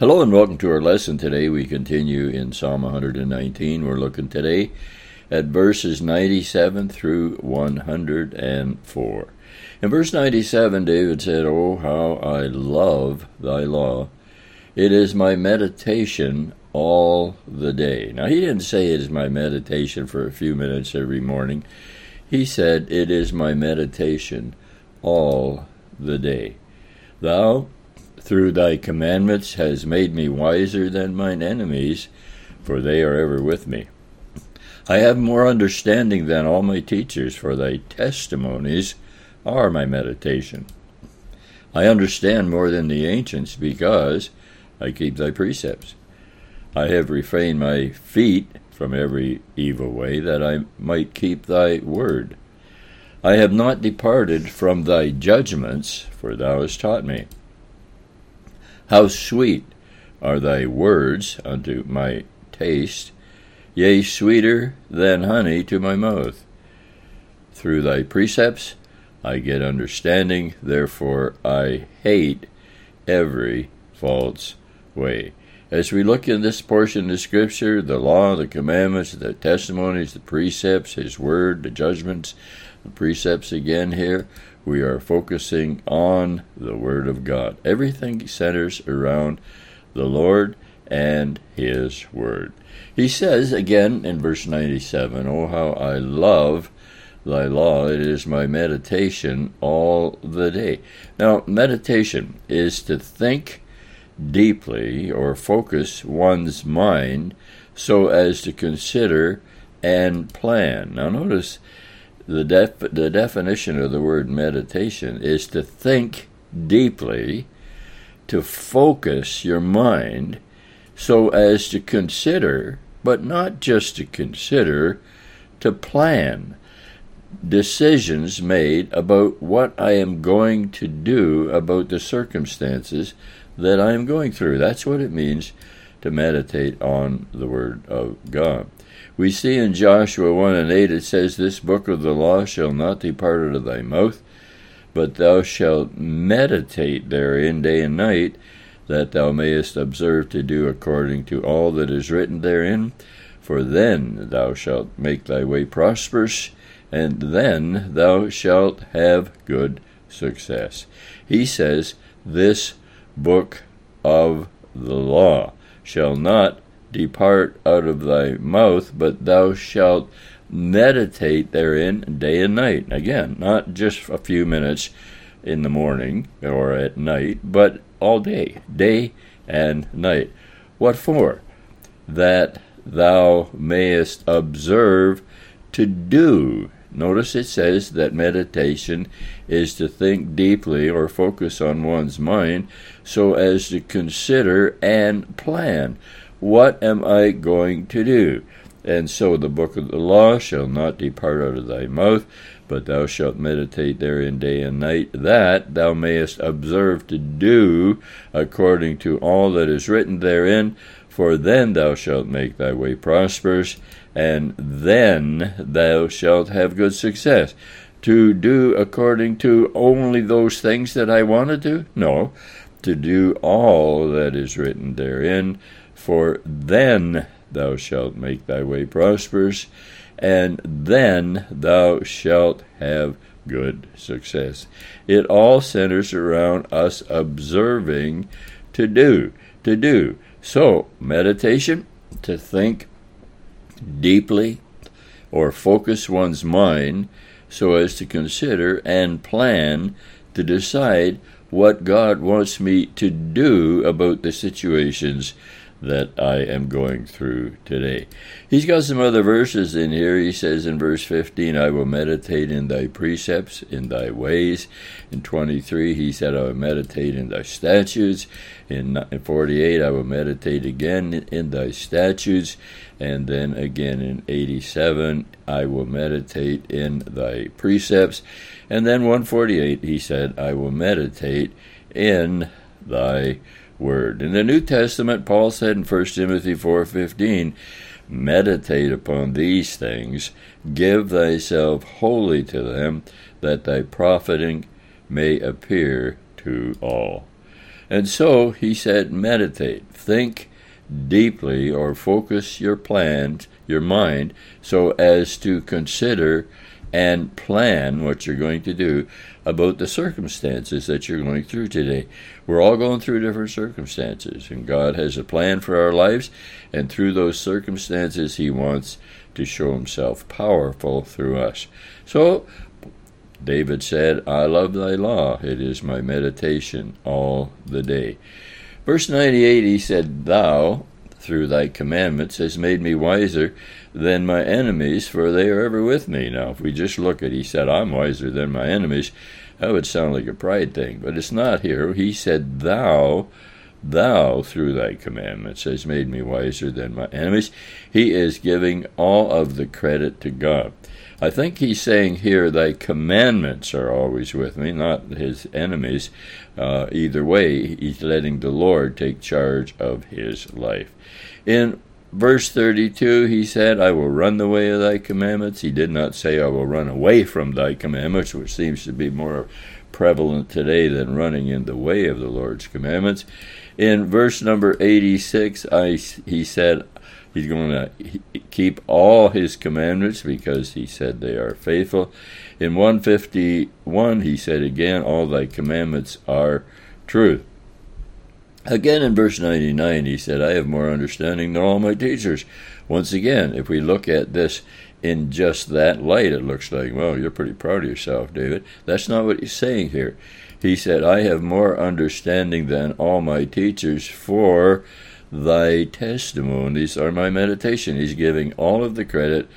Hello and welcome to our lesson today. We continue in Psalm 119. We're looking today at verses 97 through 104. In verse 97, David said, Oh, how I love thy law! It is my meditation all the day. Now, he didn't say it is my meditation for a few minutes every morning. He said, It is my meditation all the day. Thou through thy commandments has made me wiser than mine enemies, for they are ever with me. I have more understanding than all my teachers, for thy testimonies are my meditation. I understand more than the ancients, because I keep thy precepts. I have refrained my feet from every evil way, that I might keep thy word. I have not departed from thy judgments, for thou hast taught me. How sweet are thy words unto my taste, yea, sweeter than honey to my mouth. Through thy precepts I get understanding, therefore I hate every false way. As we look in this portion of Scripture, the law, the commandments, the testimonies, the precepts, His word, the judgments, the precepts again here, we are focusing on the Word of God. Everything centers around the Lord and His Word. He says again in verse 97 Oh, how I love thy law, it is my meditation all the day. Now, meditation is to think deeply or focus one's mind so as to consider and plan. Now, notice the, def- the definition of the word meditation is to think deeply, to focus your mind so as to consider, but not just to consider, to plan decisions made about what I am going to do about the circumstances that I am going through. That's what it means to meditate on the Word of God. We see in Joshua 1 and 8 it says, This book of the law shall not depart out of thy mouth, but thou shalt meditate therein day and night, that thou mayest observe to do according to all that is written therein. For then thou shalt make thy way prosperous, and then thou shalt have good success. He says, This book of the law shall not depart out of thy mouth, but thou shalt meditate therein day and night. Again, not just a few minutes in the morning or at night, but all day, day and night. What for? That thou mayest observe to do. Notice it says that meditation is to think deeply or focus on one's mind so as to consider and plan. What am I going to do? And so the book of the law shall not depart out of thy mouth, but thou shalt meditate therein day and night, that thou mayest observe to do according to all that is written therein. For then thou shalt make thy way prosperous, and then thou shalt have good success. To do according to only those things that I want to do? No, to do all that is written therein for then thou shalt make thy way prosperous, and then thou shalt have good success. It all centers around us observing to do, to do. So, meditation, to think deeply or focus one's mind so as to consider and plan to decide what God wants me to do about the situations that I am going through today. He's got some other verses in here. He says in verse 15, I will meditate in thy precepts, in thy ways. In 23, he said, I will meditate in thy statutes. In 48, I will meditate again in thy statutes. And then again in 87, I will meditate in thy precepts. And then 148, he said, I will meditate in thy word. In the New Testament, Paul said in 1 Timothy 4:15, "Meditate upon these things, give thyself wholly to them, that thy profiting may appear to all." And so he said, meditate, think deeply, or focus your plans, your mind, so as to consider and plan what you're going to do about the circumstances that you're going through today. We're all going through different circumstances, and God has a plan for our lives, and through those circumstances, He wants to show Himself powerful through us. So, David said, I love thy law, it is my meditation all the day. Verse 98, he said, Thou, through thy commandments, has made me wiser than my enemies, for they are ever with me. Now, if we just look at, he said, I'm wiser than my enemies, that would sound like a pride thing, but it's not here. He said, Thou, thou, through thy commandments, has made me wiser than my enemies. He is giving all of the credit to God. I think he's saying here, Thy commandments are always with me, not his enemies. Uh, either way, he's letting the Lord take charge of his life. In verse 32, he said, I will run the way of thy commandments. He did not say, I will run away from thy commandments, which seems to be more prevalent today than running in the way of the Lord's commandments. In verse number 86, I, he said, He's going to keep all his commandments because he said they are faithful. In 151, he said again, All thy commandments are truth. Again in verse 99, he said, I have more understanding than all my teachers. Once again, if we look at this in just that light, it looks like, well, you're pretty proud of yourself, David. That's not what he's saying here. He said, I have more understanding than all my teachers, for thy testimonies are my meditation. He's giving all of the credit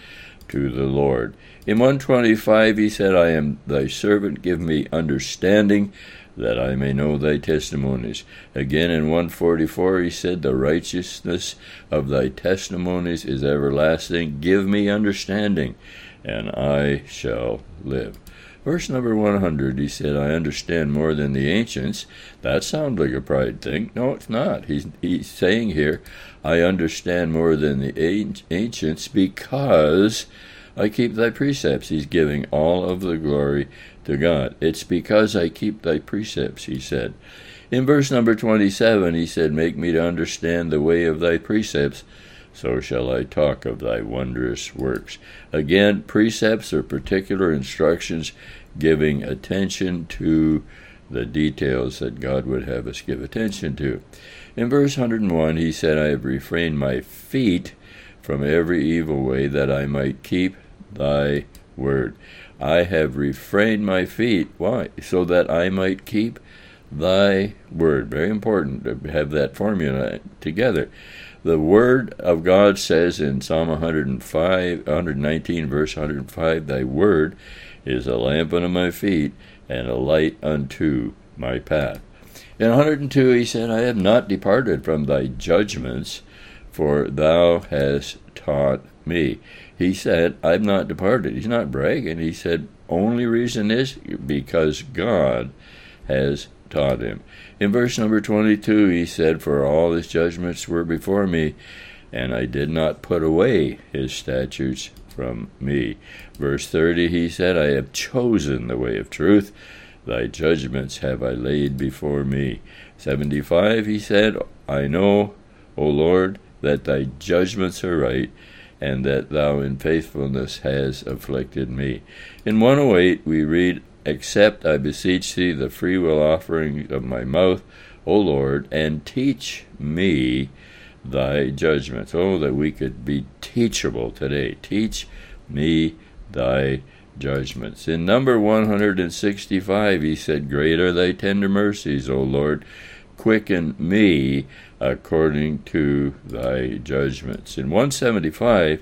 to the Lord. In 125, he said, I am thy servant, give me understanding that I may know thy testimonies. Again in 144 he said, The righteousness of thy testimonies is everlasting. Give me understanding, and I shall live. Verse number 100, he said, I understand more than the ancients. That sounds like a pride thing. No, it's not. He's, he's saying here, I understand more than the ancients because I keep thy precepts. He's giving all of the glory to God. It's because I keep thy precepts, he said. In verse number 27, he said, Make me to understand the way of thy precepts, so shall I talk of thy wondrous works. Again, precepts are particular instructions giving attention to the details that God would have us give attention to. In verse 101, he said, I have refrained my feet from every evil way that I might keep thy word. I have refrained my feet. Why? So that I might keep thy word. Very important to have that formula together. The word of God says in Psalm 105, 119, verse 105, Thy word is a lamp unto my feet and a light unto my path. In 102, he said, I have not departed from thy judgments, for thou hast taught me. He said, I've not departed. He's not bragging. He said, only reason is because God has taught him. In verse number 22, he said, For all his judgments were before me, and I did not put away his statutes from me. Verse 30, he said, I have chosen the way of truth. Thy judgments have I laid before me. 75, he said, I know, O Lord, that thy judgments are right and that thou in faithfulness hast afflicted me. In 108 we read, Accept, I beseech thee, the freewill offering of my mouth, O Lord, and teach me thy judgments. Oh, that we could be teachable today. Teach me thy judgments. In number 165, he said, Great are thy tender mercies, O Lord. Quicken me according to thy judgments. In 175,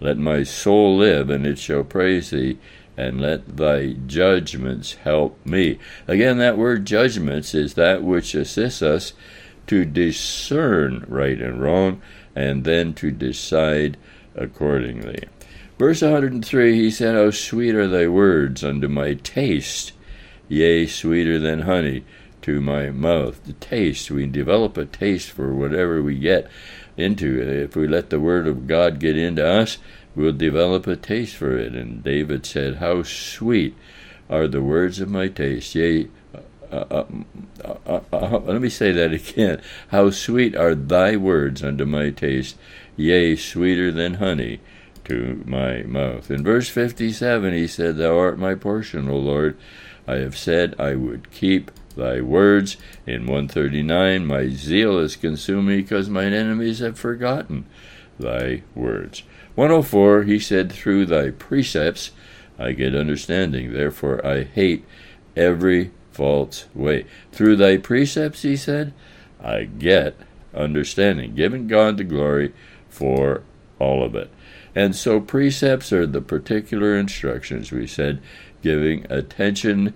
let my soul live, and it shall praise thee, and let thy judgments help me. Again, that word judgments is that which assists us to discern right and wrong, and then to decide accordingly. Verse 103, he said, How sweet are thy words unto my taste, yea, sweeter than honey to my mouth. The taste, we develop a taste for whatever we get into. If we let the Word of God get into us, we'll develop a taste for it. And David said, How sweet are the words of my taste, yea, uh, uh, uh, let me say that again. How sweet are thy words unto my taste, yea, sweeter than honey to my mouth. In verse 57, he said, Thou art my portion, O Lord. I have said I would keep thy words. In 139, my zeal is consumed me because mine enemies have forgotten thy words. 104, he said, Through thy precepts I get understanding, therefore I hate every false way. Through thy precepts, he said, I get understanding, giving God the glory for all of it. And so precepts are the particular instructions, we said, giving attention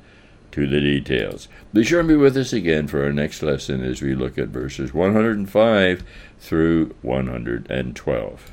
to the details. Be sure to be with us again for our next lesson as we look at verses 105 through 112.